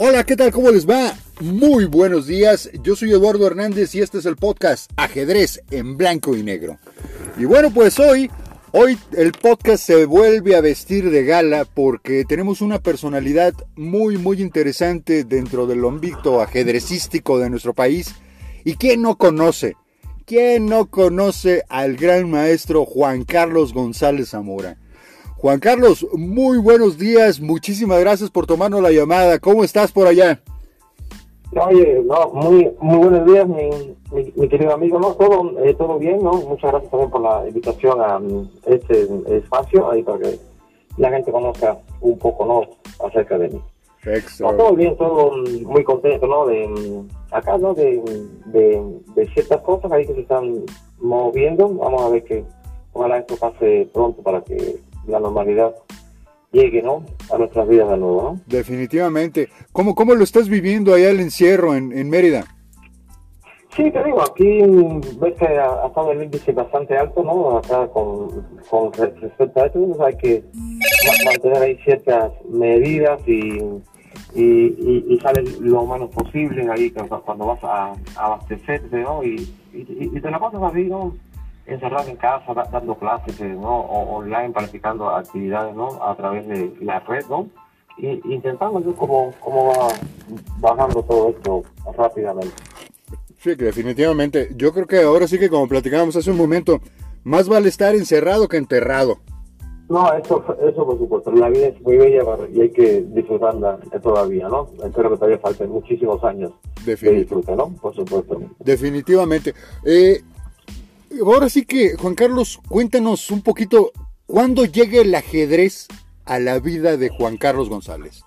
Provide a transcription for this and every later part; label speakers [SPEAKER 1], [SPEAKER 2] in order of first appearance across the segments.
[SPEAKER 1] Hola, ¿qué tal? ¿Cómo les va? Muy buenos días. Yo soy Eduardo Hernández y este es el podcast Ajedrez en blanco y negro. Y bueno, pues hoy, hoy el podcast se vuelve a vestir de gala porque tenemos una personalidad muy, muy interesante dentro del ámbito ajedrecístico de nuestro país. ¿Y quién no conoce? ¿Quién no conoce al gran maestro Juan Carlos González Zamora? Juan Carlos, muy buenos días. Muchísimas gracias por tomarnos la llamada. ¿Cómo estás por allá?
[SPEAKER 2] Oye, no, muy, muy buenos días, mi, mi, querido amigo. No, todo, eh, todo bien, ¿no? Muchas gracias también por la invitación a mm, este espacio, ahí para que la gente conozca un poco, ¿no? Acerca de mí. No, todo bien, todo mm, muy contento, ¿no? De mm, acá, ¿no? De, de, de, ciertas cosas ahí que se están moviendo. Vamos a ver que ojalá esto pase pronto para que la normalidad llegue, ¿no? A nuestras vidas de nuevo, ¿no?
[SPEAKER 1] Definitivamente. ¿Cómo, cómo lo estás viviendo allá el encierro en, en Mérida?
[SPEAKER 2] Sí, te digo, aquí ves que ha, estado el índice bastante alto, ¿no? Acá con, con respecto a esto, hay que mantener ahí ciertas medidas y, y, y, sale lo menos posible ahí cuando vas a, a abastecerte, ¿no? Y, y, te la pasas así, ¿no? Encerrado en casa, dando clases, eh, ¿no? O online, planificando actividades, ¿no? A través de la red, ¿no? Y intentando ver cómo, cómo va bajando todo esto rápidamente.
[SPEAKER 1] Sí, que definitivamente. Yo creo que ahora sí que como platicábamos hace un momento, más vale estar encerrado que enterrado.
[SPEAKER 2] No, eso, eso por supuesto. La vida es muy bella y hay que disfrutarla todavía, ¿no? Espero que todavía falten muchísimos años de disfrute, ¿no? Por supuesto.
[SPEAKER 1] Definitivamente. Eh, ahora sí que, Juan Carlos, cuéntanos un poquito, ¿cuándo llega el ajedrez a la vida de Juan Carlos González?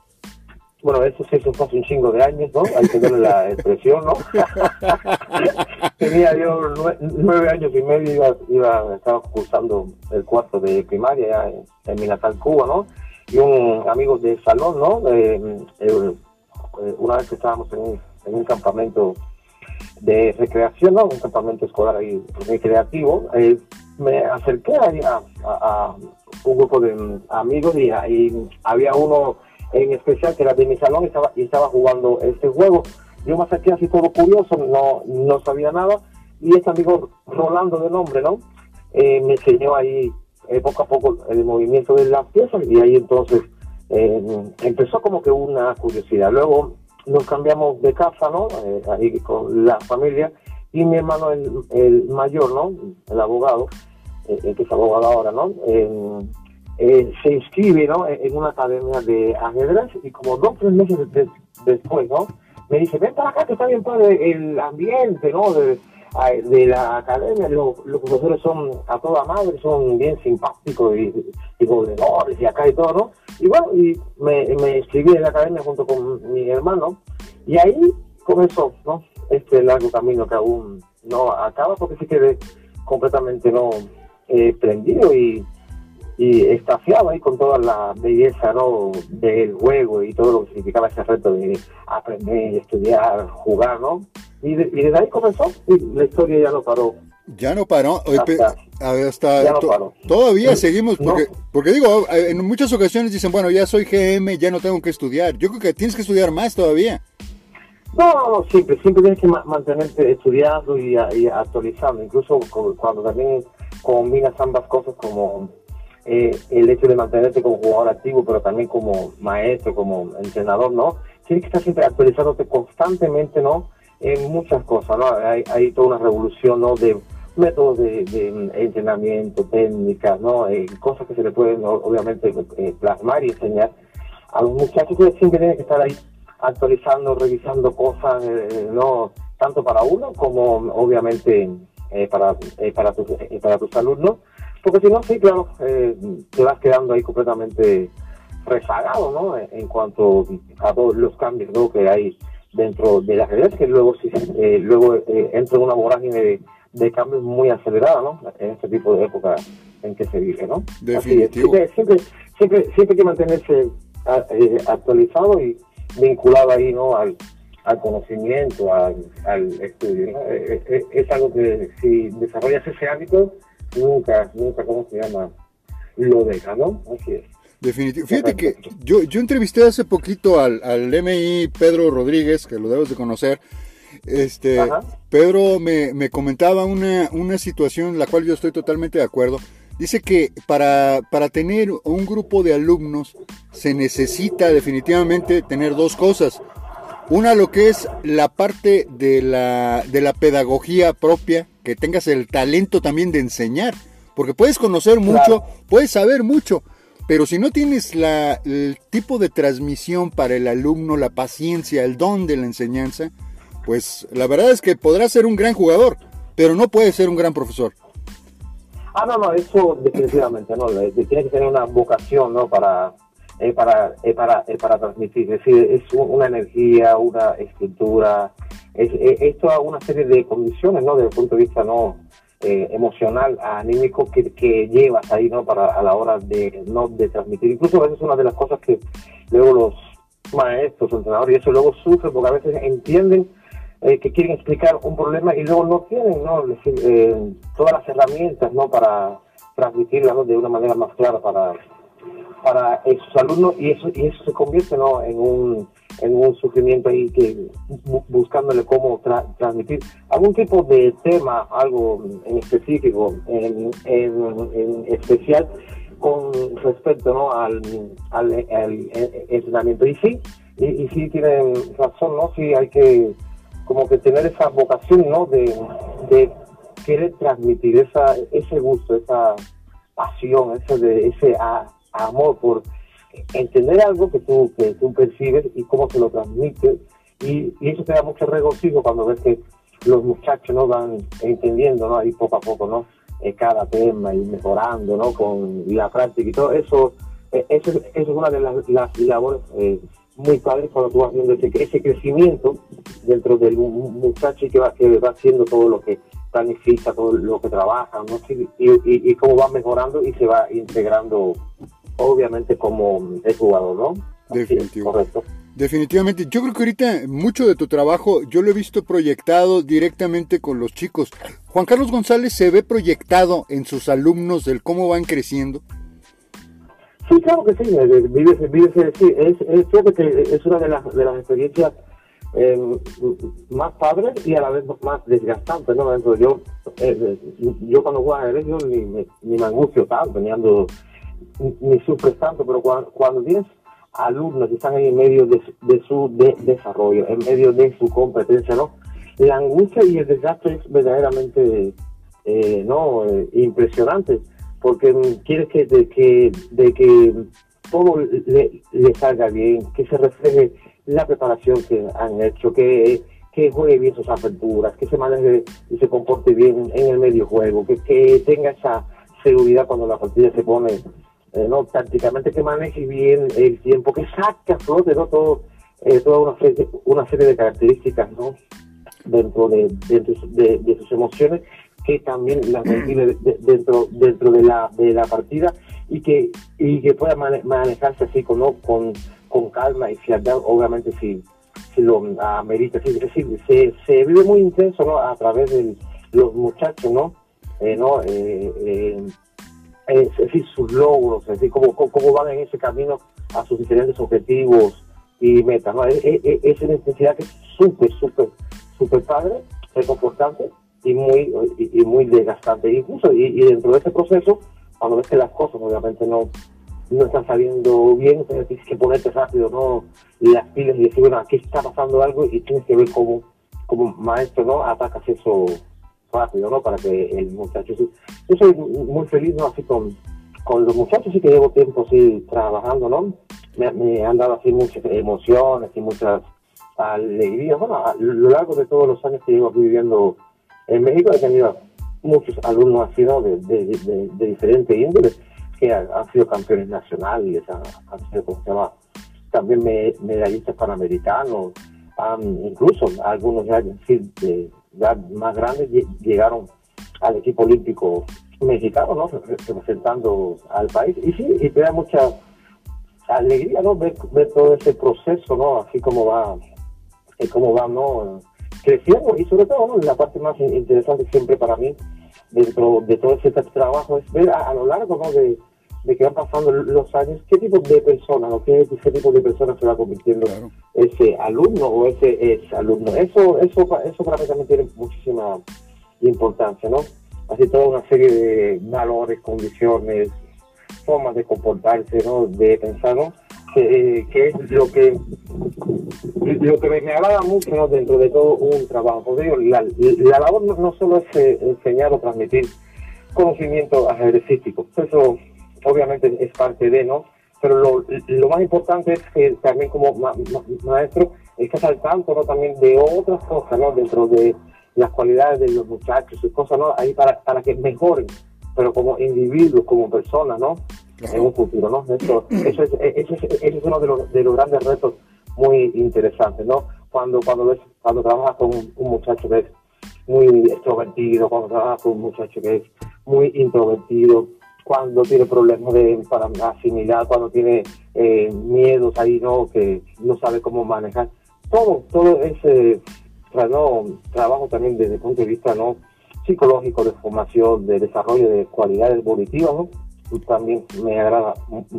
[SPEAKER 2] Bueno, eso sí, eso hace un chingo de años, ¿no? Hay que darle la expresión, ¿no? Tenía yo nueve, años y medio, iba, iba, estaba cursando el cuarto de primaria en, en, mi natal Cuba, ¿no? Y un amigo de salón, ¿no? Eh, una vez que estábamos en en un campamento de recreación, ¿no? un campamento escolar ahí recreativo, eh, me acerqué a, a, un grupo de amigos y, ahí había uno en especial que era de mi salón y estaba, y estaba jugando este juego. Yo me acerqué así todo curioso, no, no sabía nada, y este amigo Rolando de nombre, ¿no? Eh, me enseñó ahí eh, poco a poco el movimiento de las piezas y ahí entonces empezó como que una curiosidad. Luego nos cambiamos de casa, ¿no? Eh, ahí con la familia, y mi hermano, el, el mayor, ¿no? El abogado, eh, el que es abogado ahora, ¿no? Eh, se inscribe, ¿no? En una academia de ajedrez y como dos o tres meses después, ¿no? Me dice, ven para acá que está bien padre el ambiente, ¿no? De, de la academia, los, profesores son a toda madre, son bien simpáticos y, y y acá y todo, ¿no? Y bueno, y me, me inscribí en la academia junto con mi hermano y ahí comenzó, ¿no? Este largo camino que aún no acaba porque se quedé completamente no eh, prendido y, y estafiado ahí con toda la belleza ¿no? del juego y todo lo que significaba ese reto de aprender, estudiar, jugar, ¿no? Y, desde ahí comenzó y la historia ya no paró.
[SPEAKER 1] Ya no paró. Hasta, ya no paró. Todavía seguimos, porque, porque digo, en muchas ocasiones dicen, bueno, ya soy GM, ya no tengo que estudiar. Yo creo que tienes que estudiar más todavía.
[SPEAKER 2] No, no, siempre, siempre tienes que mantenerte estudiando y, actualizando. Incluso cuando también combinas ambas cosas como eh, el hecho de mantenerte como jugador activo, pero también como maestro, como entrenador, ¿no? Tienes que estar siempre actualizándote constantemente, ¿no? En muchas cosas, ¿no? Hay, hay toda una revolución, ¿no? De métodos de, entrenamiento, técnicas, ¿no? Eh, cosas que se le pueden, obviamente, eh, plasmar y enseñar a los muchachos que siempre tienen que estar ahí actualizando, revisando cosas, eh, ¿no? Tanto para uno como, obviamente, para, para, tus, para tus alumnos. Porque si no, sí, claro, te vas quedando ahí completamente rezagado, ¿no? En cuanto a todos los cambios, ¿no? Que hay dentro de las redes que luego eh, luego eh, entra una vorágine de, cambios muy acelerada ¿no? en este tipo de época en que se vive ¿no?
[SPEAKER 1] Definitivo.
[SPEAKER 2] siempre, siempre, siempre, hay que mantenerse eh, actualizado y vinculado ahí ¿no? al, al conocimiento, al, al estudio. Es, algo que si desarrollas ese hábito, nunca, nunca, ¿cómo se llama? Lo deja, ¿no? Así es.
[SPEAKER 1] Definitivo. Fíjate que yo, yo entrevisté hace poquito al, al MI Pedro Rodríguez, que lo debes de conocer. Este, Pedro me, me comentaba una, una situación en la cual yo estoy totalmente de acuerdo. Dice que para, para tener un grupo de alumnos se necesita definitivamente tener dos cosas. Una, lo que es la parte de la, de la pedagogía propia, que tengas el talento también de enseñar, porque puedes conocer mucho, puedes saber mucho, pero si no tienes la, el tipo de transmisión para el alumno, la paciencia, el don de la enseñanza, pues la verdad es que podrás ser un gran jugador, pero no puedes ser un gran profesor.
[SPEAKER 2] Ah, no, no, eso definitivamente, no, tiene que tener una vocación, ¿no? Para, eh, para, eh, para, eh, para transmitir, es decir, es una energía, una escritura, es, es, toda una serie de condiciones, ¿no? Desde el punto de vista, ¿no? Eh, emocional, anímico que, que, llevas ahí, ¿no? Para a la hora de, ¿no? de transmitir. Incluso a veces una de las cosas que luego los maestros, entrenadores, y eso luego sufren porque a veces entienden eh, que quieren explicar un problema y luego no tienen, ¿no? decir, eh, todas las herramientas, ¿no? Para transmitirla, De una manera más clara para para sus alumnos y eso y eso se convierte ¿no? en un en un sufrimiento ahí que buscándole cómo transmitir. Algún tipo de tema algo en específico en, especial con respecto ¿no? al, al, entrenamiento y sí y, y, sí tienen razón no sí hay que como que tener esa vocación no de, de querer transmitir esa ese gusto esa pasión ese de ese amor por entender algo que tú, que tú percibes y cómo se lo transmites. Y, eso te da mucho regocijo cuando ves que los muchachos no van entendiendo, ¿no? Ahí poco a poco, ¿no? Eh, cada tema y mejorando, ¿no? Con la práctica y todo eso. Eh, eso, es una de las, labores eh, muy padres cuando tú vas viendo ese, ese crecimiento dentro del muchacho que va, que va haciendo todo lo que planifica, todo lo que trabaja, ¿no? y, y, y cómo va mejorando y se va integrando obviamente como el jugador, ¿no?
[SPEAKER 1] Definitivo. correcto. Definitivamente. Yo creo que ahorita mucho de tu trabajo yo lo he visto proyectado directamente con los chicos. Juan Carlos González se ve proyectado en sus alumnos del cómo van creciendo.
[SPEAKER 2] Sí, claro que sí. sí es, es, que es una de las, de las experiencias eh, más padres y a la vez más desgastantes. ¿no? yo, eh, yo cuando juego a yo ni, ni me angustio tanto, teniendo ni sufres tanto, pero cuando, cuando tienes alumnos que están en medio de, su desarrollo, en medio de su competencia, ¿no? La angustia y el desastre es verdaderamente eh, no eh, impresionante, porque quieres que de que, de que todo le, salga bien, que se refleje la preparación que han hecho, que, que juegue bien sus aperturas, que se maneje y se comporte bien en el medio juego, que, que tenga esa seguridad cuando la partida se pone eh, no prácticamente que maneje bien el tiempo, que saque a flote. Todo, eh, toda una serie, una serie de características ¿no? dentro de, de, sus emociones que también las mantiene dentro dentro de la de la partida y que y que pueda manejarse así con, con con calma y fialdad obviamente si si lo amerita es decir se, se vive muy intenso no a través de los muchachos no eh, no es decir, sus logros, es decir, cómo, cómo, van en ese camino a sus diferentes objetivos y metas. ¿no? Es, es, una intensidad que es súper, súper, súper padre, reconfortante y muy, y, muy desgastante. Incluso, y, dentro de ese proceso, cuando ves que las cosas obviamente no, no están saliendo bien, tienes que ponerte rápido ¿no? las pilas y decir, bueno, aquí está pasando algo y tienes que ver cómo, como maestro no atacas eso rápido, ¿no? Para que el muchacho... Sí. Yo soy muy feliz, ¿no? Así con, con los muchachos, sí que llevo tiempo así trabajando, ¿no? Me, han dado así muchas emociones y muchas alegrías. Bueno, a lo largo de todos los años que llevo aquí viviendo en México he tenido muchos alumnos así, ¿no? De, de, de, de diferentes índoles que han, sido campeones nacionales, han, sido, ¿cómo se llama? También medallistas panamericanos, incluso algunos ya sí, de, ya más grandes llegaron al equipo olímpico mexicano, ¿no? Representando al país. Y sí, y te da mucha alegría, ¿no? Ver, todo ese proceso, ¿no? Así como va, eh, cómo va, ¿no? Creciendo y sobre todo, ¿no? La parte más interesante siempre para mí dentro de todo ese trabajo es ver a, lo largo, ¿no? De, de que van pasando los años, qué tipo de persona o qué, tipo de persona se va convirtiendo ese alumno o ese ex alumno. Eso, eso, eso para mí también tiene muchísima importancia, ¿no? Así toda una serie de valores, condiciones, formas de comportarse, ¿no? De pensar, ¿no? Que, es lo que lo que me, agrada mucho ¿no? dentro de todo un trabajo. Porque la, la labor no, solo es eh, enseñar o transmitir conocimiento ajedrecístico, eso obviamente es parte de, ¿no? Pero lo, lo más importante es que también como maestro estás al tanto, ¿no? También de otras cosas, ¿no? Dentro de las cualidades de los muchachos y cosas, ¿no? Ahí para, para que mejoren, pero como individuos, como personas, ¿no? En un futuro, ¿no? Eso, eso, es, eso, es, uno de los, de los grandes retos muy interesantes, ¿no? Cuando, cuando, ves, cuando trabajas con un, muchacho que es muy extrovertido, cuando trabajas con un muchacho que es muy introvertido, cuando tiene problemas de, para asimilar, cuando tiene eh, miedos ahí, ¿no? Que no sabe cómo manejar. Todo, todo ese trabajo también desde el punto de vista, ¿no? Psicológico, de formación, de desarrollo de cualidades volitivas, ¿no? también me agrada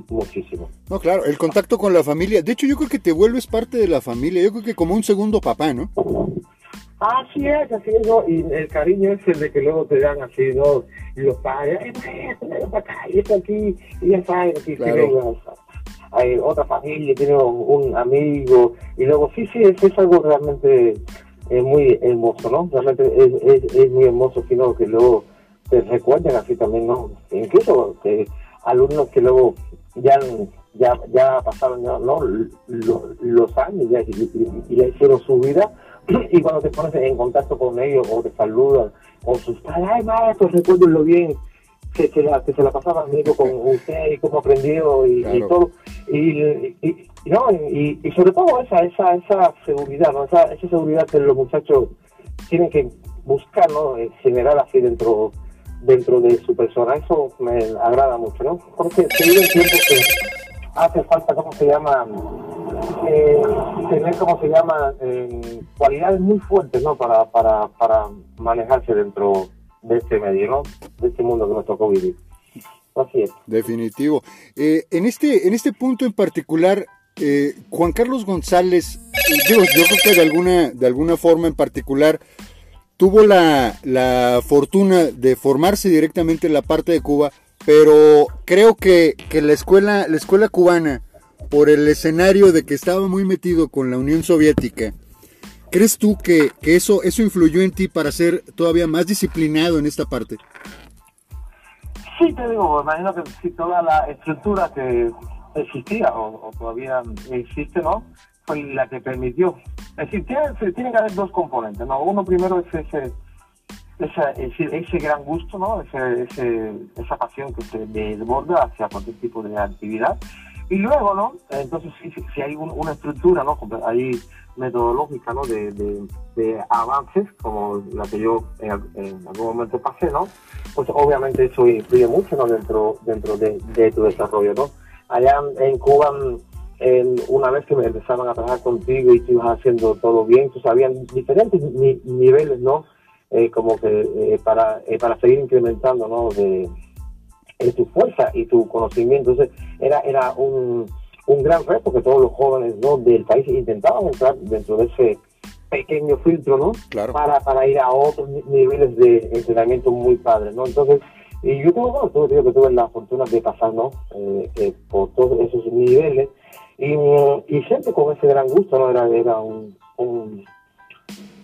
[SPEAKER 2] muchísimo.
[SPEAKER 1] No, claro, el contacto con la familia. De hecho, yo creo que te vuelves parte de la familia. Yo creo que como un segundo papá, ¿no?
[SPEAKER 2] Así es, así es, ¿no? Y el cariño es el de que luego te dan así, ¿no? Y los padres, ay, para acá, y esto aquí, y ya sabes, aquí claro. hay otra familia, tiene un amigo, y luego sí, sí, es, es algo realmente eh, muy hermoso, ¿no? Realmente es, es, es muy hermoso, sino que luego te recuerden así también, ¿no? Incluso que alumnos que luego ya ya, ya pasaron ¿no? los, años ya, y, ya hicieron su vida y cuando te pones en contacto con ellos o te saludan o sus padres, ay maestro, recuérdenlo bien, que, que, la, que se la pasaba amigo con usted y cómo aprendió y, y todo. Y, y, no, y, sobre todo esa, esa, esa seguridad, ¿no? esa, esa seguridad que los muchachos tienen que buscar, ¿no? generar así dentro dentro de su persona. Eso me agrada mucho, ¿no? Porque se vive tiempo que hace falta, ¿cómo se llama? Eh, tener, ¿cómo se llama? Eh, cualidades muy fuertes, ¿no? Para, para, para manejarse dentro de este medio, ¿no? De este mundo que nos tocó vivir. Así es.
[SPEAKER 1] Definitivo. Eh, en, este, en este punto en particular, eh, Juan Carlos González, yo creo que de alguna, de alguna forma en particular, tuvo la, la fortuna de formarse directamente en la parte de Cuba, pero creo que, la, escuela, la escuela cubana, por el escenario de que estaba muy metido con la Unión Soviética, ¿crees tú que, eso, eso influyó en ti para ser todavía más disciplinado en esta parte?
[SPEAKER 2] Sí, te digo, imagino que si toda la estructura que existía o, todavía existe, ¿no? Fue la que permitió. Es decir, tiene, tiene que haber dos componentes, ¿no? Uno primero es ese ese, ese gran gusto, ¿no? Ese, esa pasión que se desborda hacia cualquier tipo de actividad. Y luego, ¿no? Entonces, si, hay una estructura, ¿no? Hay metodológica, ¿no? De, de, avances, como la que yo en, algún momento pasé, ¿no? Pues obviamente eso influye mucho, ¿no? Dentro, dentro de, tu desarrollo, ¿no? Allá en Cuba, una vez que me empezaban a trabajar contigo y tú ibas haciendo todo bien, tú sabías diferentes niveles, ¿no? Eh, como que eh, para, eh, para seguir incrementando ¿no? de, tu fuerza y tu conocimiento. Entonces era, era un, un gran reto que todos los jóvenes ¿no? del país intentaban entrar dentro de ese pequeño filtro, ¿no? Para, para ir a otros niveles de entrenamiento muy padres, ¿no? Entonces, y yo tuve, bueno, tuve, que tuve la fortuna de pasar, ¿no? por todos esos niveles y, y siempre con ese gran gusto, ¿no? Era, era un, un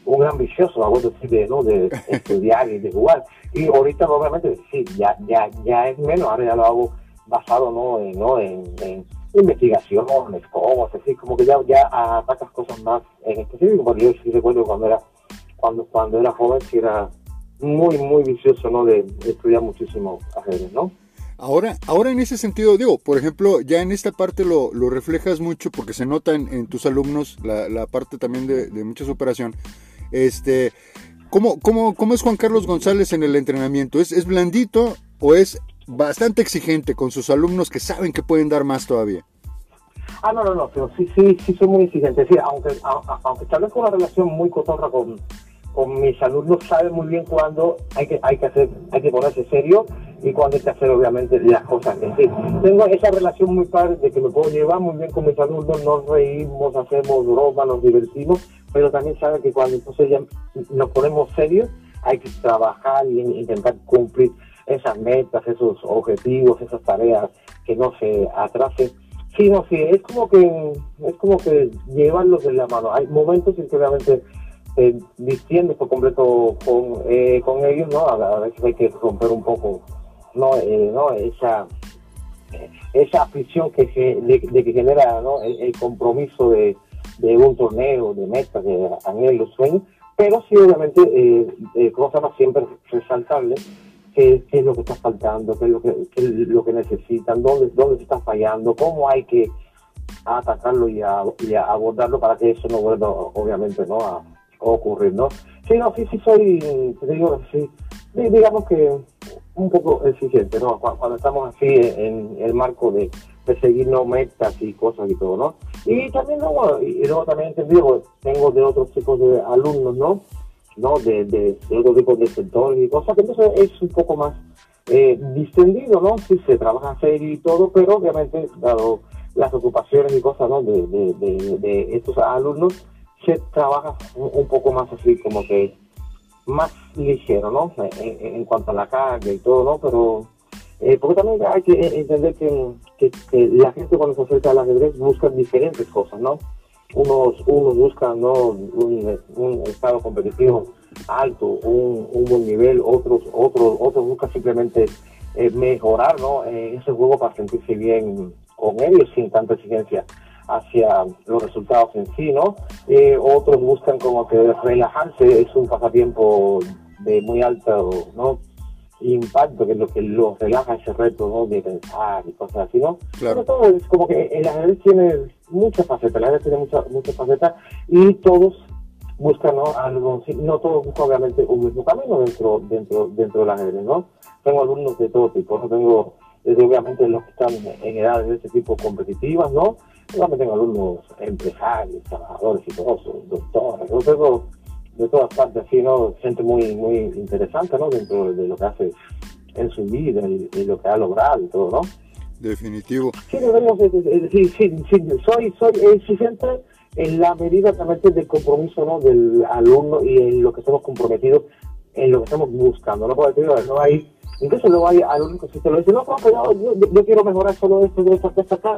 [SPEAKER 2] un ambicioso, vamos a decir, de, ¿no? de estudiar y de jugar. Y ahorita, obviamente, sí, ya, ya, ya es menos, ahora ya lo hago basado ¿no? en, ¿no? en, en investigaciones, cosas, así, como que ya, ya atacas cosas más en específico, porque yo sí recuerdo cuando era, cuando, cuando era joven, sí era muy, muy vicioso, ¿no? De, estudiar muchísimo ajedrez, ¿no?
[SPEAKER 1] Ahora, ahora en ese sentido, digo, por ejemplo, ya en esta parte lo, lo reflejas mucho porque se nota en, tus alumnos la, la parte también de, de mucha superación. Este, ¿cómo, cómo, cómo es Juan Carlos González en el entrenamiento? ¿Es, ¿Es blandito o es bastante exigente con sus alumnos que saben que pueden dar más todavía?
[SPEAKER 2] Ah, no, no, no, pero sí, sí, sí soy muy exigente. Sí, aunque, aunque establezco una relación muy cotorra con, con mis alumnos, sabe muy bien cuándo hay que, hay que hacer, hay que ponerse serio y cuando hay que hacer obviamente las cosas en sí. Tengo esa relación muy padre de que me puedo llevar muy bien con mis alumnos, nos reímos, hacemos bromas, nos divertimos, pero también saben que cuando entonces ya nos ponemos serios, hay que trabajar y intentar cumplir esas metas, esos objetivos, esas tareas, que no se atrasen. Sí, no, sí, es como que, es como que llevarlos de la mano. Hay momentos en que obviamente eh, por completo con, eh, con ellos, ¿no? A, veces hay que romper un poco, ¿no? Eh, ¿no? Esa, esa afición que de, que genera ¿no? el, compromiso de, de, un torneo, de metas, de anhelos, sueños, pero sí, obviamente, eh, eh, siempre resaltable qué, es lo que está faltando, qué es lo que, lo que necesitan, dónde, dónde se está fallando, cómo hay que atacarlo y, abordarlo para que eso no vuelva, obviamente, no a, ocurrir, ¿no? Sí, no, sí, sí soy, digamos que un poco exigente, ¿no? Cuando estamos así en, el marco de, seguirnos metas y cosas y todo, ¿no? Y también, luego, y luego también entendido, tengo de otros tipos de alumnos, ¿no? ¿no? De, de, de otro tipo de sectores y cosas, que entonces es un poco más eh, distendido, ¿no? Sí se trabaja serio y todo, pero obviamente, dado las ocupaciones y cosas, ¿no? De, de, de estos alumnos, se trabaja un, poco más así, como que más ligero, ¿no? En, cuanto a la carga y todo, ¿no? Pero, eh, porque también hay que entender que, la gente cuando se acerca al ajedrez busca diferentes cosas, ¿no? unos, unos buscan ¿no? un, estado competitivo alto, un, un, buen nivel, otros, otros, otros buscan simplemente eh, mejorar ¿no? Eh, ese juego para sentirse bien con ellos sin tanta exigencia hacia los resultados en sí, ¿no? Otros buscan como que relajarse, es un pasatiempo de muy alto, ¿no? Impacto, que es lo que los relaja ese reto ¿no? de pensar y cosas así, ¿no? Claro. Pero todo es como que el ajedrez tiene muchas facetas, el ajedrez tiene muchas muchas facetas y todos buscan ¿no? algo, no todos buscan obviamente un mismo camino dentro dentro dentro del ajedrez, ¿no? Tengo alumnos de todo tipo, ¿no? tengo desde obviamente los que están en edades de este tipo competitivas, ¿no? También tengo alumnos empresarios, trabajadores y todos, doctores, yo tengo de todas partes, así, ¿no? Gente muy, muy interesante, ¿no? Dentro de lo que hace en su vida y, lo que ha logrado y todo, ¿no?
[SPEAKER 1] Definitivo.
[SPEAKER 2] Sí, debemos, sí, sí, sí, soy, soy exigente en la medida también del compromiso, ¿no? Del alumno y en lo que estamos comprometidos, en lo que estamos buscando, ¿no? Porque no hay, incluso luego hay alumnos que te lo dicen, no, pero yo, yo, quiero mejorar solo esto, de esto, de esto acá,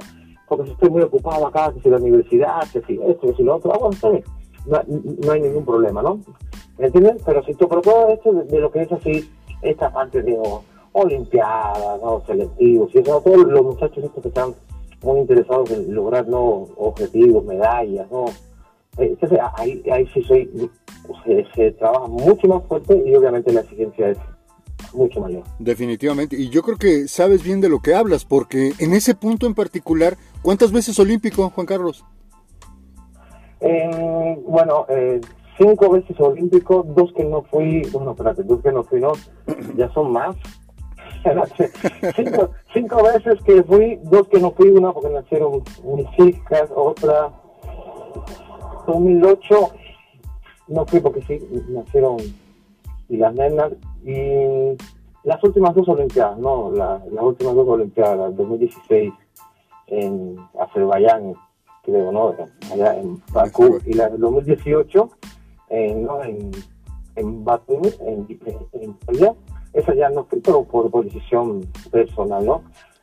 [SPEAKER 2] porque estoy muy ocupado acá, que si la universidad, que si esto, que si lo otro, ah, bueno, está bien no, hay ningún problema, ¿no? ¿Me entiendes? Pero si tú, todo esto de, lo que es así, esta parte de Olimpiadas, ¿no? selectivos, y eso, todos los muchachos estos que están muy interesados en lograr ¿no? objetivos, medallas, ¿no? Entonces ahí, ahí sí soy, se, se trabaja mucho más fuerte y obviamente la exigencia es mucho mayor.
[SPEAKER 1] Definitivamente, y yo creo que sabes bien de lo que hablas, porque en ese punto en particular, ¿cuántas veces olímpico, Juan Carlos?
[SPEAKER 2] Eh, bueno, eh, cinco veces olímpico, dos que no fui, bueno, espérate, dos que no fui, no, ya son más. cinco, cinco veces que fui, dos que no fui, una porque nacieron mis hijas, otra 2008, no fui porque sí, nacieron y las nenas, y las últimas dos Olimpiadas, no, las últimas dos Olimpiadas, 2016 en Azerbaiyán creo, ¿no? Allá en Bakú y la del 2018 en, ¿no? en, en Bakú, en, en, allá. Esa ya no fui, pero por, por decisión personal, ¿no?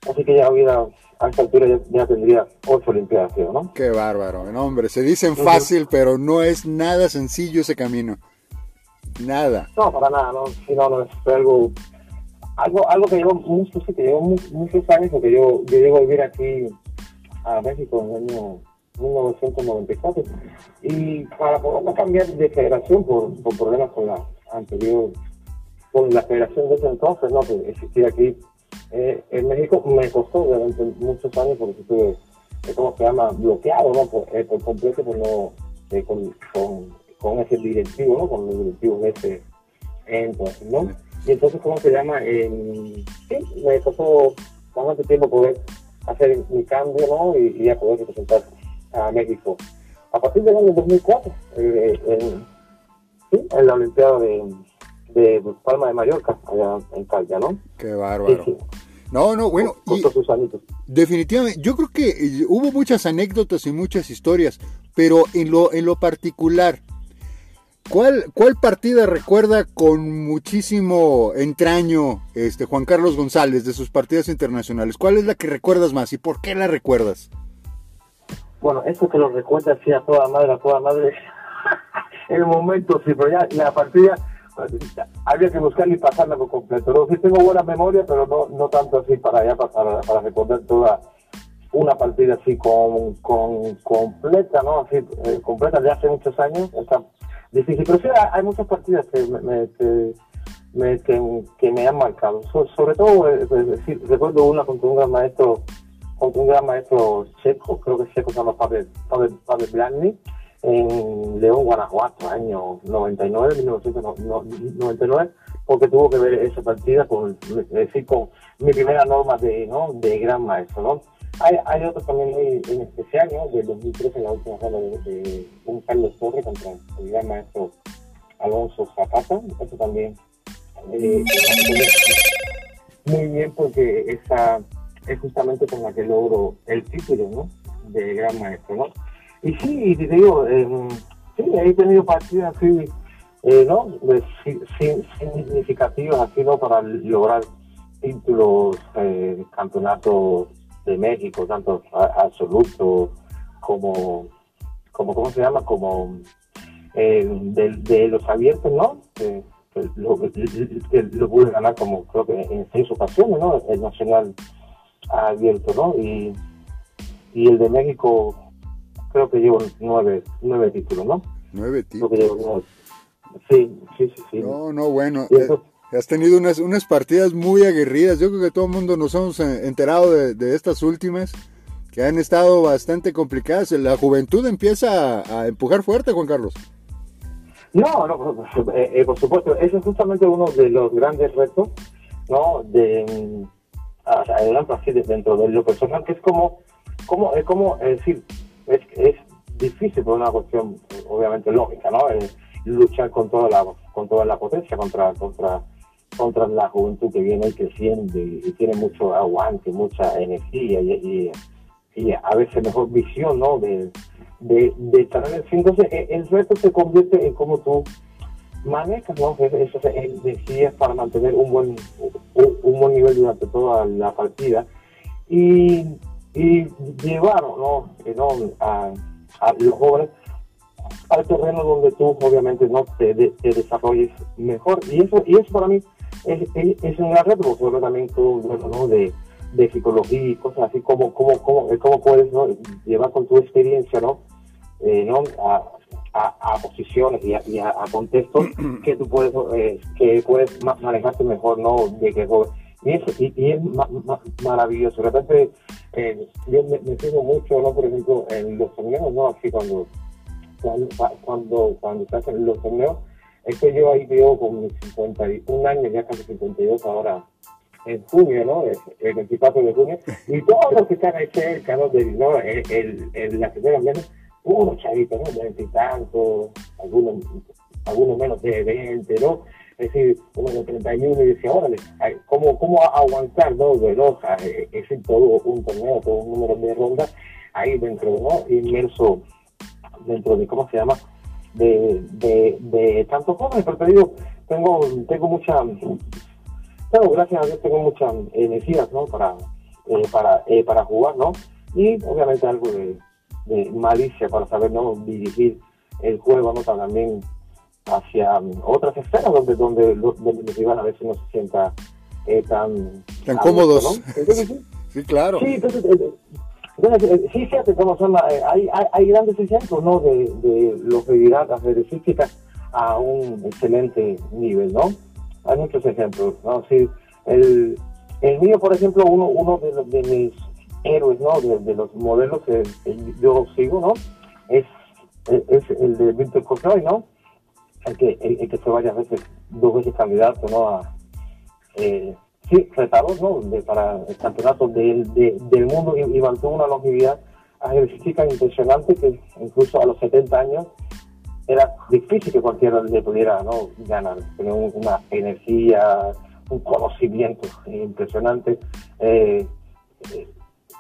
[SPEAKER 2] Así que ya hubiera, a esta altura ya, tendría ocho Olimpiadas, creo, ¿no?
[SPEAKER 1] Qué bárbaro, no, hombre, se dicen fácil, pero no es nada sencillo ese camino. Nada.
[SPEAKER 2] No, para nada, no, si no, no es algo, algo, algo que llevo muchos, que llevo muchos años, porque yo, yo llego a vivir aquí a México en el año 1994 y para poder cambiar de federación por, problemas con la anterior, con la federación de ese entonces, ¿no? que existía aquí eh, en México, me costó durante muchos años porque estuve, eh, ¿cómo se llama?, bloqueado, ¿no? Por, eh, por completo, por no, con, con, con, ese directivo, ¿no? Con los directivos de ese entonces, ¿no? Y entonces, ¿cómo se llama? sí, me costó bastante tiempo poder hacer mi cambio, ¿no? Y, y a poder representar a México. A partir del año 2004, eh, en, la Olimpiada de, de Palma de Mallorca, allá en Calla, ¿no?
[SPEAKER 1] Qué bárbaro. No, no, bueno. Definitivamente, yo creo que eh, hubo muchas anécdotas y muchas historias, pero en lo, en lo particular, ¿cuál, ¿cuál partida recuerda con muchísimo entraño este Juan Carlos González de sus partidas internacionales? ¿Cuál es la que recuerdas más y por qué la recuerdas?
[SPEAKER 2] Bueno, eso que lo recuerda sí a toda madre, a toda madre. el momento sí, pero ya la partida había que buscar y pasarla por completo. ¿no? Sí tengo buena memoria, pero no, no tanto así para ya para, para recordar toda una partida así con, con completa, ¿no? Así, eh, completa de hace muchos años. Está difícil. Pero sí hay muchas partidas que me, que, me, que, me han marcado. sobre todo, eh, pues, recuerdo una contra un gran maestro, un gran maestro checo, creo que checo se llama Pavel, Pavel, Pavel en León, Guanajuato, año 99, 1999, porque tuvo que ver esa partida con, decir, con mi primera norma de, ¿no? de gran maestro. ¿no? Hay, hay otro también en especial, ¿no? del 2013, en la última ronda de, un Carlos Torres contra el gran maestro Alonso Zapata. Eso también eh, muy bien porque esa es justamente con la que logro el título ¿no? de gran maestro. ¿no? Y sí, te digo, eh, sí, he tenido partidas así, eh, ¿no? significativas así, ¿no? Para lograr títulos, eh, campeonatos de México, tanto absolutos como, como, ¿cómo se llama? Como eh, de, los abiertos, ¿no? que lo, pude ganar como creo que en seis ocasiones, ¿no? El nacional abierto, ¿no? Y, y el de México creo que llevo nueve, nueve títulos, ¿no?
[SPEAKER 1] Nueve títulos.
[SPEAKER 2] Sí, sí, sí, sí.
[SPEAKER 1] No, no, bueno. Eh, has tenido unas, unas partidas muy aguerridas. Yo creo que todo el mundo nos hemos eh, enterado de, estas últimas, que han estado bastante complicadas. La juventud empieza a, empujar fuerte, Juan Carlos.
[SPEAKER 2] No, no, eh, por supuesto. Ese es justamente uno de los grandes retos, ¿no? De, mm, adelante, así dentro de lo personal, que es como, como, es como, decir, es, difícil por una cuestión obviamente lógica, ¿no? luchar con toda la con toda la potencia contra contra contra la juventud que viene creciendo y, y tiene mucho aguante, mucha energía y, y, a veces mejor visión, ¿no? De, de, de estar en el Entonces, e, el, reto se convierte en cómo tú manejas, ¿no? Eso es decides para mantener un buen, un, buen nivel durante toda la partida. Y y llevar ¿no? a, los jóvenes al terreno donde tú obviamente no te, desarrolles mejor y eso y eso para mí es, es, un gran reto porque también todo ¿no? de, de psicología y cosas así como cómo cómo, cómo puedes ¿no? llevar con tu experiencia no, eh, ¿no? A, a, posiciones y, a, a, contextos que tú puedes eh, que puedes manejarte mejor no de que y es, y, es maravilloso. De repente, eh, yo me, fijo mucho, ¿no? Por ejemplo, en los torneos, ¿no? Así cuando, cuando, cuando, se hacen los torneos, es que yo ahí veo con mis 51 años, ya casi 52 ahora, en junio, ¿no? El, el 24 de junio, y todos los que están ahí cerca, ¿no? De, ¿no? El, el, la primera menos, unos chavitos, ¿no? De veintitantos, algunos, algunos menos de 20, ¿no? es decir, uno de 31 y decía, órale, ¿cómo, cómo aguantar dos velojas? Eh, es todo un torneo, todo un número de rondas ahí dentro, ¿no? Inmerso dentro de, ¿cómo se llama? De, de, de tanto jóvenes, pero te digo, tengo, tengo mucha, claro, gracias a Dios tengo mucha energía, ¿no? Para, eh, para, eh, para jugar, ¿no? Y obviamente algo de, de malicia para saber, ¿no? Dirigir el juego, ¿no? También hacia otras esferas donde, donde, donde los rivales a veces no se sienta eh, tan,
[SPEAKER 1] tan cómodos. sí, claro.
[SPEAKER 2] Sí, entonces, eh, eh, sí, fíjate cómo son, hay, hay, hay, grandes ejemplos ¿no? de, de longevidad atletística a un excelente nivel, ¿no? Hay muchos ejemplos, ¿no? Sí, el, el mío, por ejemplo, uno, uno de, de mis héroes, ¿no? De, los modelos que, yo sigo, ¿no? Es, es el de Víctor Cocoy, ¿no? el que, el, que fue varias veces, dos veces candidato, ¿no? A, eh, sí, retador, ¿no? De, para el campeonato de, del mundo y, mantuvo una longevidad ejercística impresionante que incluso a los 70 años era difícil que cualquiera le pudiera ¿no? ganar. Tenía una energía, un conocimiento impresionante. Eh, eh,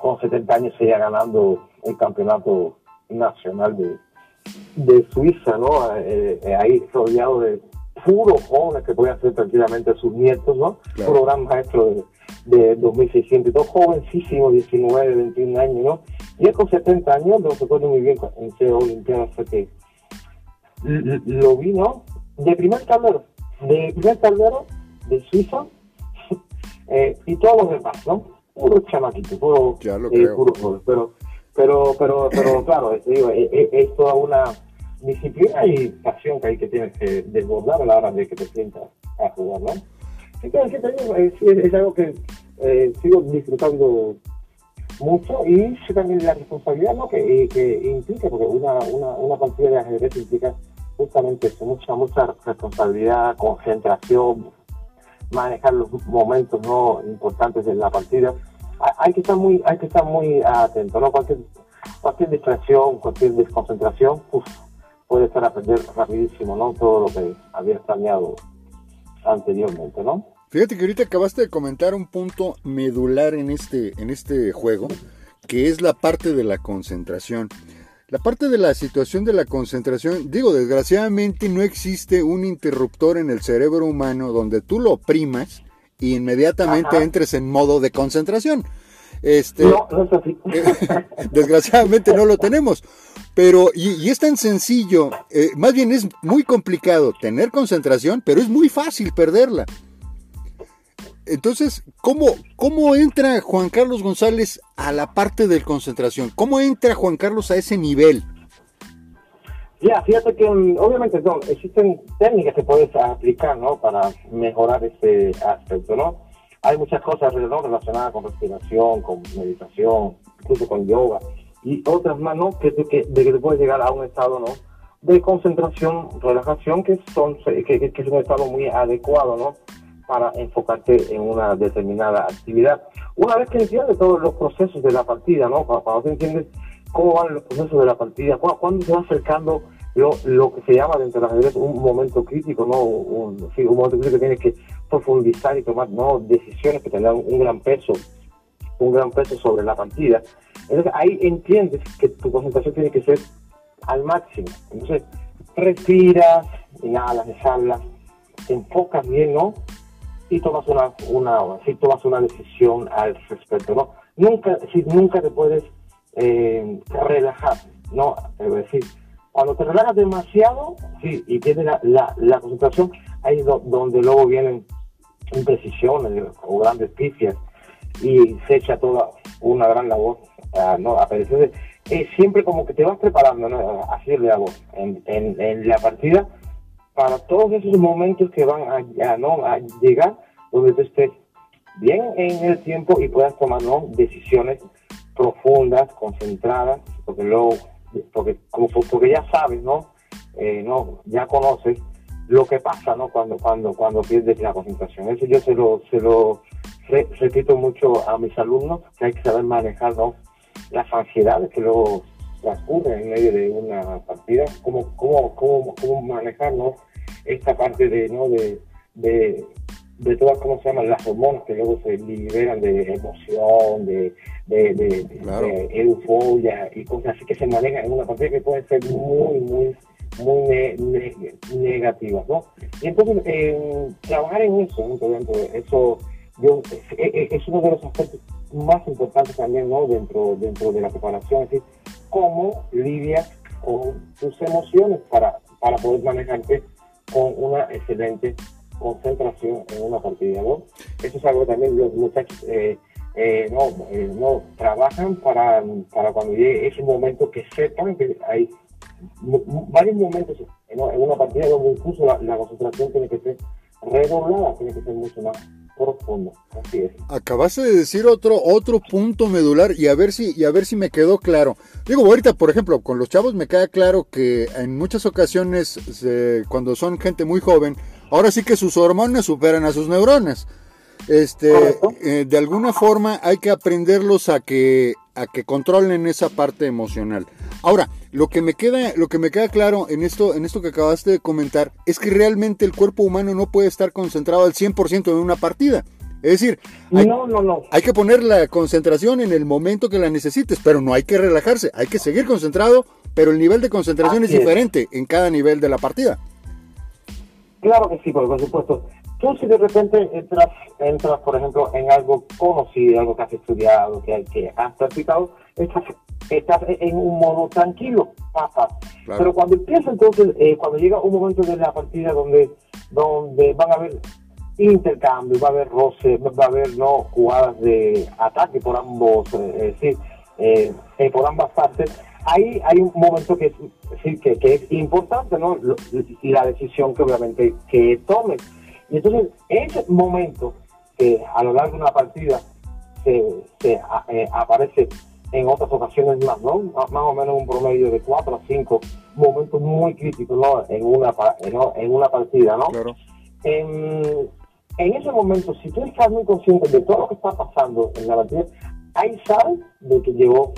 [SPEAKER 2] con 70 años seguía ganando el campeonato nacional de, de Suiza, ¿no? Eh, ahí rodeado de puros jóvenes que pueden ser tranquilamente sus nietos, ¿no? Puro gran maestro de, de 2.600, dos jovencísimos, 19, 21 años, ¿no? Y él con 70 años, no recuerdo muy bien en qué Olimpiada fue que lo vi, ¿no? De primer tablero, de primer tablero de Suiza eh, y todos los demás, ¿no? Puro chamaquito, puro, eh, puro pero, pero, pero, pero claro, digo, es, es, toda una disciplina y pasión que hay que tienes que desbordar a la hora de que te sientas a jugar, ¿no? Entonces, es, es algo que eh, sigo disfrutando mucho y también la responsabilidad ¿no? que, que implica, porque una, una, una partida de ajedrez implica justamente eso, mucha, mucha responsabilidad, concentración, manejar los momentos no importantes de la partida. Hay que estar muy, hay que estar muy atento, ¿no? Cualquier, cualquier distracción, cualquier desconcentración, puede estar a perder rapidísimo, ¿no? Todo lo que había planeado anteriormente, ¿no?
[SPEAKER 1] Fíjate que ahorita acabaste de comentar un punto medular en este, en este juego, que es la parte de la concentración. La parte de la situación de la concentración, digo, desgraciadamente no existe un interruptor en el cerebro humano donde tú lo oprimas y inmediatamente entres en modo de concentración. Este, no, no es así. desgraciadamente no lo tenemos. Pero, y, es tan sencillo, eh, más bien es muy complicado tener concentración, pero es muy fácil perderla. Entonces, ¿cómo, ¿cómo entra Juan Carlos González a la parte de concentración? ¿Cómo entra Juan Carlos a ese nivel?
[SPEAKER 2] Ya, fíjate que mm, obviamente no, existen técnicas que puedes aplicar, ¿no? Para mejorar ese aspecto, ¿no? Hay muchas cosas relacionadas con respiración, con meditación, incluso con yoga y otras más, ¿no? Que, que, de que te puedes llegar a un estado, ¿no? De concentración, relajación, que son que, que es un estado muy adecuado, ¿no? para enfocarte en una determinada actividad. Una vez que entiendes todos los procesos de la partida, ¿no? Cuando, tú entiendes cómo van los procesos de la partida, cuando, se va acercando lo, lo, que se llama dentro de las un momento crítico, ¿no? Un momento crítico que tienes que profundizar y tomar ¿no? decisiones que tendrán un gran peso, un gran peso sobre la partida. Entonces ahí entiendes que tu concentración tiene que ser al máximo. Entonces respiras, inhalas, exhalas, te enfocas bien, ¿no? y tomas una, una, si tomas una decisión al respecto, ¿no? Nunca, si nunca te puedes eh, ¿no? Es decir, cuando te relajas demasiado, sí, y pierdes la, la, concentración, ahí es donde luego vienen imprecisiones o grandes pifias y se echa toda una gran labor, ¿no? A eh, siempre como que te vas preparando, ¿no? Así le hago en, en, la partida para todos esos momentos que van a llegar donde tú estés bien en el tiempo y puedas tomar decisiones profundas, concentradas, porque luego, porque, como, porque ya sabes, ¿no? Eh, no, ya conoces lo que pasa, ¿no? Cuando, cuando, cuando pierdes la concentración. Eso yo se lo, se lo repito mucho a mis alumnos, que hay que saber manejar, ¿no? Las ansiedades que luego transcurren en medio de una partida, cómo, cómo, cómo, cómo manejar, ¿no? esta parte de, ¿no? de, de, de todas, ¿cómo se llaman? Las hormonas que luego se liberan de emoción, de, de, de, euforia y cosas así que se manejan en una partida que pueden ser muy, muy, muy negativas, ¿no? Y entonces, eh, trabajar en eso, de eso, yo, es, es, uno de los aspectos más importantes también, ¿no? Dentro, dentro de la preparación, es decir, cómo lidias con tus emociones para, para poder manejarte con una excelente concentración en una partida, ¿no? Eso es algo también los muchachos eh, eh, no, eh, no trabajan para, para cuando llegue ese momento que sepan que hay varios momentos en una partida donde incluso la, concentración tiene que ser redoblada, tiene que ser mucho más profunda. Así es.
[SPEAKER 1] Acabaste de decir otro otro punto medular y a ver si y a ver si me quedó claro. Digo, ahorita, por ejemplo, con los chavos me queda claro que en muchas ocasiones cuando son gente muy joven, ahora sí que sus hormonas superan a sus neuronas. Este, eh, de alguna forma hay que aprenderlos a que a que controlen esa parte emocional. Ahora, lo que me queda, lo que me queda claro en esto, en esto que acabaste de comentar, es que realmente el cuerpo humano no puede estar concentrado al 100% en una partida. Es decir, hay,
[SPEAKER 2] no, no, no.
[SPEAKER 1] hay que poner la concentración en el momento que la necesites, pero no hay que relajarse, hay que seguir concentrado, pero el nivel de concentración es
[SPEAKER 2] es.
[SPEAKER 1] diferente en cada nivel de la partida.
[SPEAKER 2] Claro que sí, por supuesto. Tú si de repente entras, entras, por ejemplo, en algo conocido, algo que has estudiado, que, que has practicado, estás, estás en un modo tranquilo, pasa.
[SPEAKER 1] Claro.
[SPEAKER 2] Pero cuando empieza entonces, eh, cuando llega un momento de la partida donde, donde van a haber intercambios, va a haber roce, va a haber no jugadas de ataque por ambos, eh, decir, eh, eh, por ambas partes, ahí hay un momento que es, sí, que, que es importante, ¿no? Y la decisión que obviamente que tomes. Y entonces, ese momento que a lo largo de una partida se, se, a- eh, aparece en otras ocasiones más, ¿no? Más, más o menos un promedio de 4 a 5 momentos muy críticos, ¿no? En una, en una partida, ¿no?
[SPEAKER 1] Claro.
[SPEAKER 2] en, en ese momento, si tú estás muy consciente de todo lo que está pasando en la partida, ahí sabes de que llegó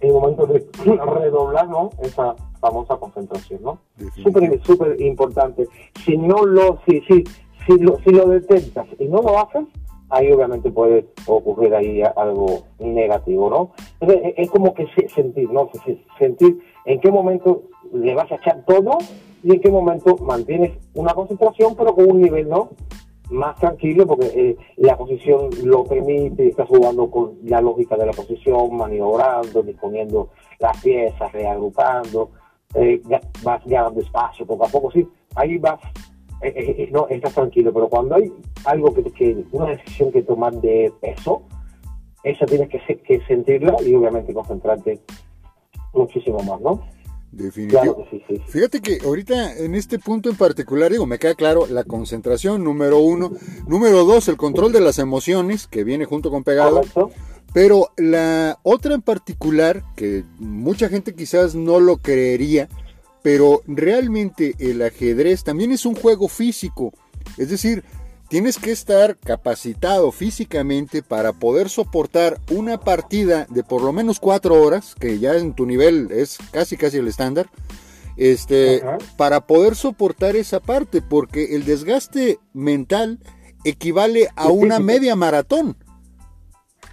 [SPEAKER 2] el momento de redoblar ¿no? esa famosa concentración, ¿no? Súper, súper importante. Si no lo, si, si, si lo, si lo detectas y no lo haces, ahí obviamente puede ocurrir ahí algo negativo, ¿no? Entonces, es- es como que se- sentir, ¿no? Se- se- Sentir en qué momento le vas a echar todo y en qué momento mantienes una concentración, pero con un nivel, ¿no? Más tranquilo, porque eh, la posición lo permite, estás jugando con la lógica de la posición, maniobrando, disponiendo las piezas, reagrupando, eh, vas ganando espacio poco a poco, sí, ahí vas, eh, eh, no, estás tranquilo, pero cuando hay algo que, que una decisión que tomar de peso, esa tienes que, se- que sentirla y obviamente concentrarte muchísimo más, ¿no?
[SPEAKER 1] Definitivo.
[SPEAKER 2] Claro sí, sí. sí.
[SPEAKER 1] Fíjate que ahorita en este punto en particular, digo, me queda claro la concentración, número uno. Número dos, el control de las emociones, que viene junto con pegado.
[SPEAKER 2] Correcto.
[SPEAKER 1] Pero la otra en particular, que mucha gente quizás no lo creería, pero realmente el ajedrez también es un juego físico. Es decir, tienes que estar capacitado físicamente para poder soportar una partida de por lo menos cuatro horas, que ya en tu nivel es casi casi el estándar, este,
[SPEAKER 2] Ajá.
[SPEAKER 1] para poder soportar esa parte, porque el desgaste mental equivale a una media maratón.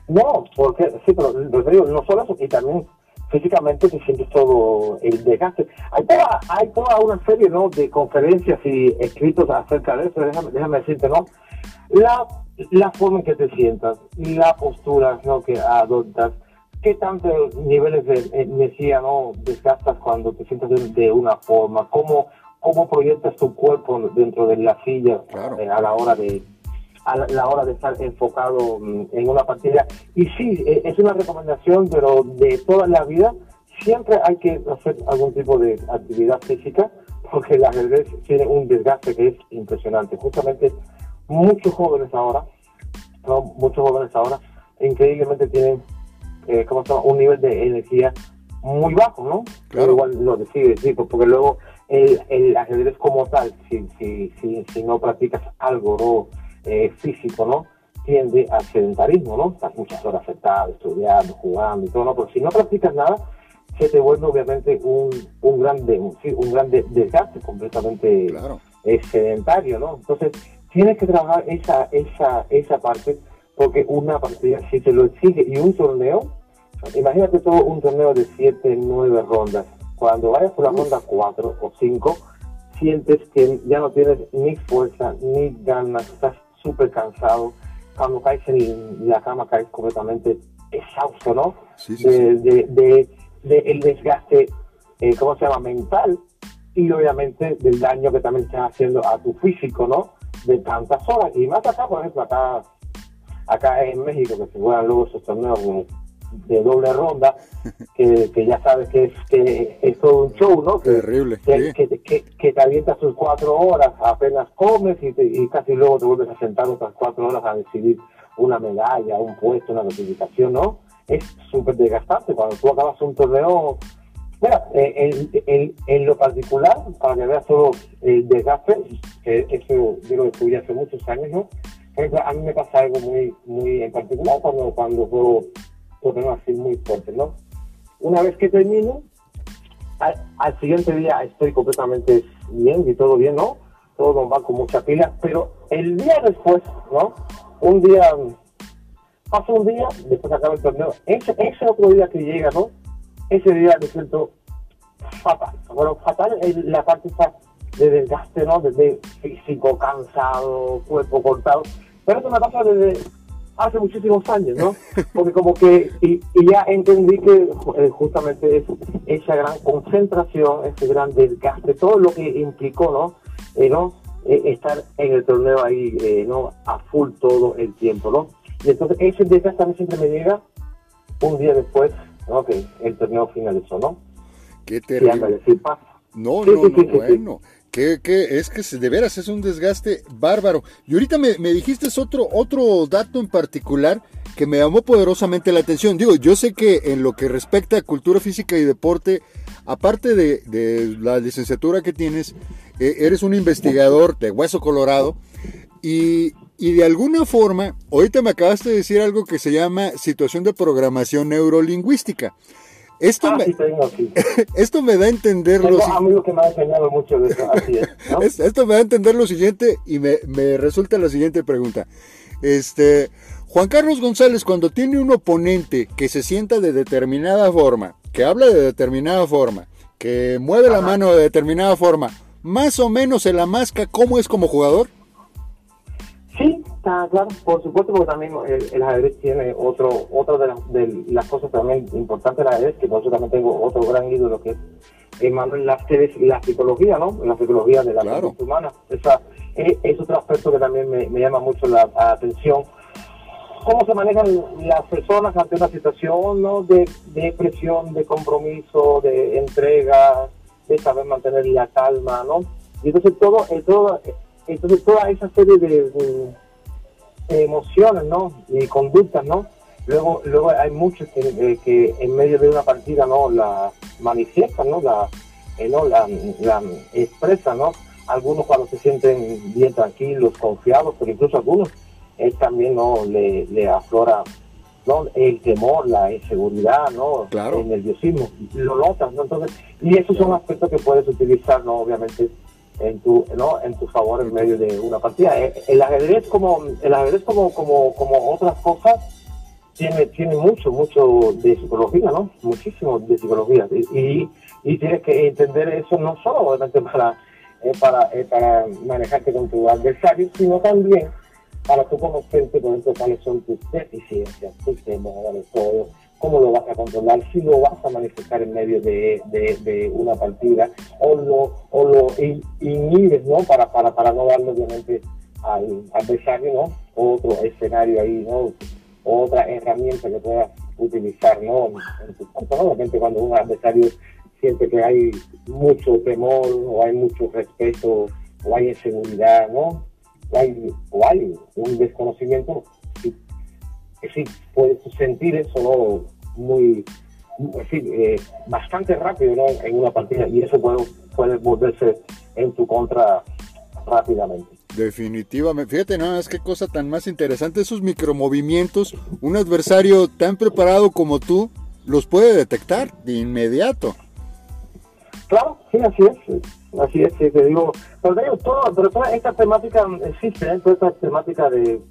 [SPEAKER 2] No, porque sí, pero digo, no solo eso, y también físicamente te sientes todo el desgaste. Hay toda, hay toda una serie ¿no? de conferencias y escritos acerca de eso, déjame, déjame decirte, ¿no? La, la forma en que te sientas, la postura ¿no? que adoptas, qué tantos niveles de energía ¿no? desgastas cuando te sientas de, de una forma, cómo, cómo proyectas tu cuerpo dentro de la silla
[SPEAKER 1] Claro.
[SPEAKER 2] eh, a la hora de a la, hora de estar enfocado mm, en una partida. Y sí, eh, es una recomendación, pero de toda la vida siempre hay que hacer algún tipo de actividad física porque el ajedrez tiene un desgaste que es impresionante. Justamente muchos jóvenes ahora, ¿no? muchos jóvenes ahora, increíblemente tienen eh, ¿cómo se llama? un nivel de energía muy bajo, ¿no?
[SPEAKER 1] Claro.
[SPEAKER 2] Igual lo decide, sí, pues, porque luego el, el ajedrez como tal, si, si, si, si no practicas algo ¿no? Eh, físico, ¿no? Tiende al sedentarismo, ¿no? Estás muchas horas sentado, estudiando, jugando y todo, ¿no? Pero si no practicas nada, se te vuelve obviamente un, un gran, de- un, un desgaste completamente
[SPEAKER 1] Claro.
[SPEAKER 2] es sedentario, ¿no? Entonces, tienes que trabajar esa, esa, esa parte, porque una partida, si te lo exige, y un torneo, imagínate todo un torneo de 7, 9 rondas. Cuando vayas por la ronda 4 o 5, sientes que ya no tienes ni fuerza, ni ganas, estás súper cansado. Cuando caes en la cama, caes completamente exhausto, ¿no?
[SPEAKER 1] Sí, sí, sí.
[SPEAKER 2] de, de, de- de el desgaste, eh, ¿cómo se llama? Mental y obviamente del daño que también estás haciendo a tu físico, ¿no? De tantas horas. Y más acá, por ejemplo, acá, acá en México, que se juegan luego esos torneos de, doble ronda, que, que ya sabes que es, que es todo un show, ¿no? Que,
[SPEAKER 1] Terrible.
[SPEAKER 2] que,
[SPEAKER 1] sí.
[SPEAKER 2] que, que- te avientas tus cuatro horas, apenas comes y, te- y casi luego te vuelves a sentar otras cuatro horas a decidir una medalla, un puesto, una notificación, ¿no? Es súper desgastante. Cuando tú acabas un torneo, mira, eh, en, en- en lo particular, para que veas todo el desgaste, que eso yo lo descubrí hace muchos años, ¿no? Por ejemplo, a mí me pasa algo muy, muy en particular cuando, cuando juego torneo así muy fuerte, ¿no? Una vez que termino, al, siguiente día estoy completamente bien y todo bien, ¿no? Todo va con mucha pila, pero el día después, ¿no? Un día, pasó un día, después acaba el torneo, ese, ese otro día que llega, ¿no? Ese día me siento fatal. Bueno, fatal es la parte de desgaste, ¿no? Desde físico, cansado, cuerpo cortado. Pero eso me pasa desde hace muchísimos años, ¿no? Porque como que, y, ya entendí que eh, justamente es esa gran concentración, ese gran desgaste, todo lo que implicó, ¿no? Eh, ¿no? Eh, estar en el torneo ahí, ¿no? A full todo el tiempo, ¿no? Y entonces ese desgaste a mí siempre me llega un día después, ¿no? Que el torneo finalizó, ¿no?
[SPEAKER 1] Qué terrible. No, no, no, bueno. Que, es que de veras es un desgaste bárbaro. Y ahorita me, dijiste otro, otro dato en particular que me llamó poderosamente la atención. Digo, yo sé que en lo que respecta a cultura física y deporte, aparte de, la licenciatura que tienes, eh, eres un investigador de hueso colorado y, y de alguna forma, ahorita me acabaste de decir algo que se llama situación de programación neurolingüística. Esto, ah, me, esto me da a entender
[SPEAKER 2] lo siguiente. que me ha enseñado mucho de eso, así es,
[SPEAKER 1] Esto me da a entender lo siguiente y me, me resulta la siguiente pregunta. Este, Juan Carlos González, cuando tiene un oponente que se sienta de determinada forma, que habla de determinada forma, que mueve la mano de determinada forma, más o menos se la masca cómo es como jugador.
[SPEAKER 2] Está claro, por supuesto, porque también el, ajedrez tiene otro, otra de, las cosas también importantes del ajedrez, que por eso también tengo otro gran ídolo que es Emmanuel Lasquez y la psicología, ¿no? La psicología de la claro. humana. Esa, es, otro aspecto que también me, llama mucho la, atención. Cómo se manejan las personas ante una situación ¿no? de, de presión, de compromiso, de entrega, de saber mantener la calma, ¿no? Y entonces todo, todo entonces toda esa serie de, emociones, ¿no? Y conductas, ¿no? Luego, luego hay muchos que, eh, que, en medio de una partida, ¿no? La manifiestan, ¿no? La, eh, ¿no? La, la expresan, ¿no? Algunos cuando se sienten bien tranquilos, confiados, pero incluso algunos él también, ¿no? Le, le aflora ¿no? el temor, la inseguridad, ¿no? el nerviosismo, lo notas, ¿no? Entonces, y esos son aspectos que puedes utilizar, ¿no? Obviamente, en tu no en tu favor en medio de una partida. Eh, el ajedrez como el ajedrez como como como otras cosas tiene tiene mucho mucho de psicología no muchísimo de psicología. Y, y tienes que entender eso no solo obviamente para eh, para eh, para manejarte con tu adversario sino también para tu conocerte por ejemplo cuáles son tus deficiencias tus temores todo cómo lo vas a controlar, si lo vas a manifestar en medio de, una partida o lo, o lo inhibes, ¿no? Para, para, para no darle obviamente al adversario, ¿no? Otro escenario ahí, ¿no? Otra herramienta que puedas utilizar, ¿no? En tu campo. Obviamente cuando un adversario siente que hay mucho temor o hay mucho respeto o hay inseguridad, ¿no? O hay, o hay un desconocimiento, sí puedes sentir eso ¿no? muy, eh, bastante rápido ¿no? en una partida y eso puede, puede volverse en tu contra rápidamente.
[SPEAKER 1] Definitivamente, fíjate nada más qué cosa tan más interesante, esos micromovimientos, un adversario tan preparado como tú los puede detectar de inmediato.
[SPEAKER 2] Claro, sí, así es, así es, te digo, pero, digo, todo, pero toda esta temática existe, ¿eh? toda esta temática de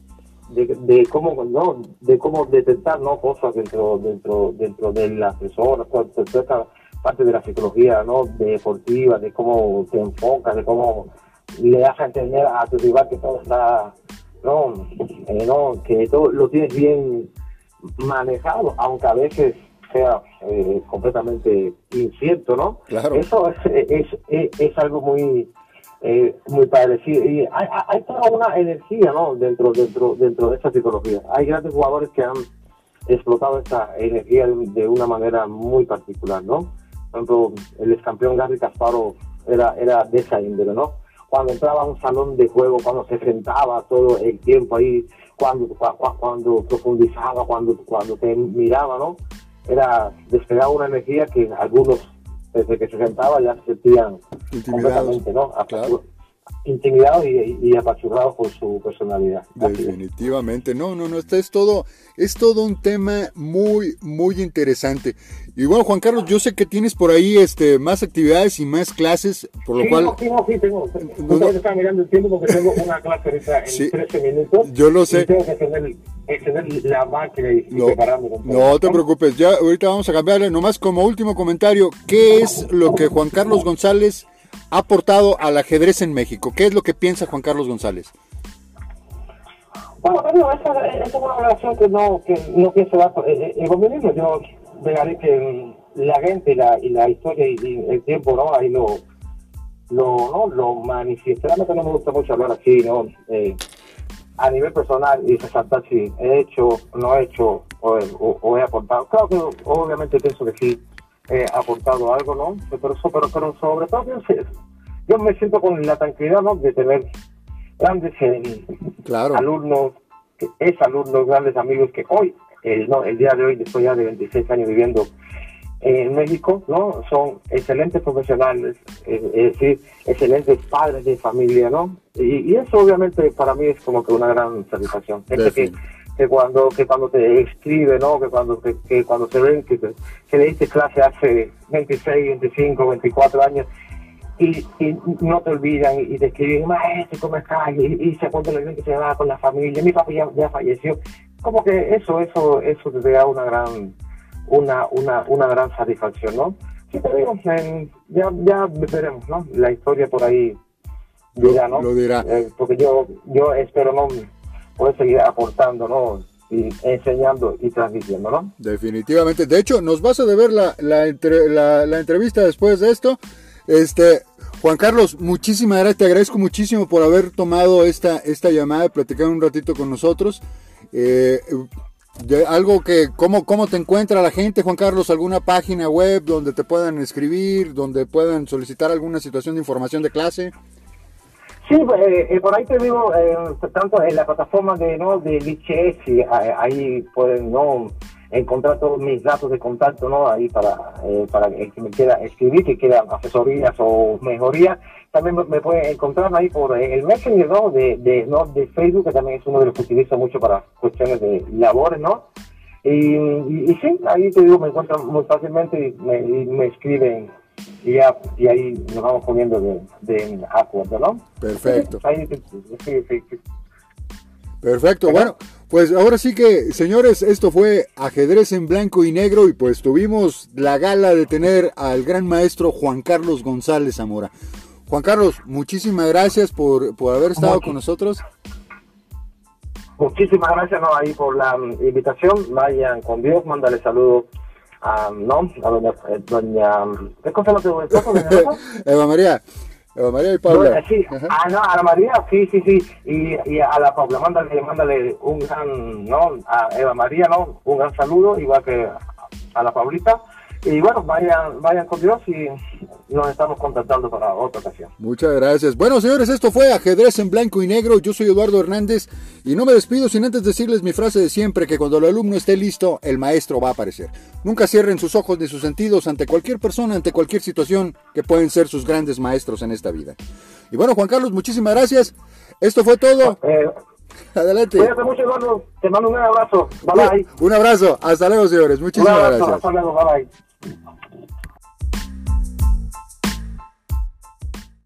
[SPEAKER 2] de, cómo no de cómo detectar no cosas dentro dentro dentro de las personas toda esta parte de la psicología no deportiva de cómo te enfocas de cómo le das a entender a tu rival que todo está no, eh, no que todo lo tienes bien manejado aunque a veces sea eh, completamente incierto no
[SPEAKER 1] claro.
[SPEAKER 2] eso es, es, es, es algo muy eh, muy parecido. Y hay, hay, toda una energía ¿no? dentro, dentro, dentro de esta psicología. Hay grandes jugadores que han explotado esta energía de, una manera muy particular, ¿no? Por ejemplo, el ex campeón Gary Kasparov era, era de esa índole, ¿no? Cuando entraba a un salón de juego, cuando se sentaba todo el tiempo ahí, cuando, cuando profundizaba, cuando, cuando te miraba, ¿no? Era, despegaba una energía que algunos desde que se sentaba ya se sentían completamente, ¿no? Intimidado y, y, apachurrado por su personalidad.
[SPEAKER 1] Definitivamente, no, no, no, este es todo, es todo un tema muy, muy interesante. Y bueno, Juan Carlos, yo sé que tienes por ahí este más actividades y más clases, por lo cual...
[SPEAKER 2] Sí, sí, tengo. No, no, estaba mirando el tiempo porque tengo una clase ahorita en 13 minutos.
[SPEAKER 1] Yo lo sé.
[SPEAKER 2] Y tengo que tener, tener la máquina y,
[SPEAKER 1] no,
[SPEAKER 2] prepararme.
[SPEAKER 1] No te preocupes, ya ahorita vamos a cambiarle. Nomás como último comentario, ¿qué es lo que Juan Carlos González ha aportado al ajedrez en México? ¿Qué es lo que piensa Juan Carlos González?
[SPEAKER 2] Bueno, esa, es una relación que no, que no pienso dar. El yo dejaré que la gente la, y la historia y, el tiempo, ¿no? Ahí lo, lo, ¿no? lo manifiesta. Realmente no me gusta mucho hablar así, ¿no? Eh, a nivel personal y resaltar si he hecho, no he hecho o, he aportado. Claro que obviamente pienso que sí he aportado algo, ¿no? Pero, pero, pero sobre todo yo me siento con la tranquilidad, ¿no? De tener grandes eh, alumnos, es alumnos, grandes amigos que hoy, el, no, el día de hoy, después ya de 26 años viviendo en México, ¿no? Son excelentes profesionales, es decir, excelentes padres de familia, ¿no? Y, eso obviamente para mí es como que una gran satisfacción. que, que cuando que cuando te escribe, ¿no? Que cuando que, cuando se ven que, que le diste clase hace 26, 25, 24 años y, no te olvidan y te escriben, maestro, ¿cómo estás? Y, y se acuerdan bien que se va con la familia, mi papá ya, falleció. Como que eso, eso, eso te da una gran, una, una, una gran satisfacción, ¿no? Sí, te digo, ya, ya veremos, ¿no? La historia por ahí dirá, ¿no?
[SPEAKER 1] Lo dirá.
[SPEAKER 2] Eh, porque yo, yo espero, ¿no? Poder seguir aportando, ¿no? y enseñando y transmitiendo, ¿no?
[SPEAKER 1] Definitivamente. De hecho, nos vas a deber la, la, la, la entrevista después de esto. Este, Juan Carlos, muchísimas gracias, te agradezco muchísimo por haber tomado esta, esta llamada y platicar un ratito con nosotros. Eh, algo que, ¿cómo, ¿cómo te encuentra la gente, Juan Carlos? ¿Alguna página web donde te puedan escribir, donde puedan solicitar alguna situación de información de clase?
[SPEAKER 2] Sí, pues, eh, eh, por ahí te digo, tanto en la plataforma de, ¿no? de LHS, ahí pueden, ¿no? encontrar todos mis datos de contacto, ¿no? Ahí para, eh, para el que me quiera escribir, que quiera asesorías o mejorías. También me, pueden encontrar ahí por eh, el Messenger, ¿no? De, de, ¿no? de Facebook, que también es uno de los que utilizo mucho para cuestiones de labores, ¿no? Y, y, sí, ahí te digo, me encuentran muy fácilmente y me, me escriben y ya y ahí nos vamos poniendo de, de acuerdo, ¿no?
[SPEAKER 1] Perfecto. ahí, sí, sí, Perfecto, bueno, pues ahora sí que, señores, esto fue ajedrez en blanco y negro y pues tuvimos la gala de tener al gran maestro Juan Carlos González Zamora. Juan Carlos, muchísimas gracias por, por haber estado con nosotros.
[SPEAKER 2] Muchísimas gracias ¿no? ahí por la invitación. Vayan con Dios, mándale saludos ¿no? a doña, eh, doña ¿Qué cosa voy a
[SPEAKER 1] Eva María. Eva María y Paula.
[SPEAKER 2] sí, a, no, a la María, sí, sí, sí. Y, y a la Paula, mándale, mándale un gran, ¿no? A Eva María, ¿no? Un gran saludo, igual que a la Paulita. Y bueno, vayan, vayan con Dios y nos estamos contactando para otra ocasión.
[SPEAKER 1] Muchas gracias. Bueno, señores, esto fue Ajedrez en Blanco y Negro. Yo soy Eduardo Hernández y no me despido sin antes decirles mi frase de siempre, que cuando el alumno esté listo, el maestro va a aparecer. Nunca cierren sus ojos ni sus sentidos ante cualquier persona, ante cualquier situación que pueden ser sus grandes maestros en esta vida. Y bueno, Juan Carlos, muchísimas gracias. Esto fue todo. Eh, Adelante.
[SPEAKER 2] Cuídate mucho, Eduardo. Te mando un abrazo. Bye bye.
[SPEAKER 1] Un abrazo. Hasta luego, señores. Muchísimas gracias. Hasta luego. Bye bye. Oh.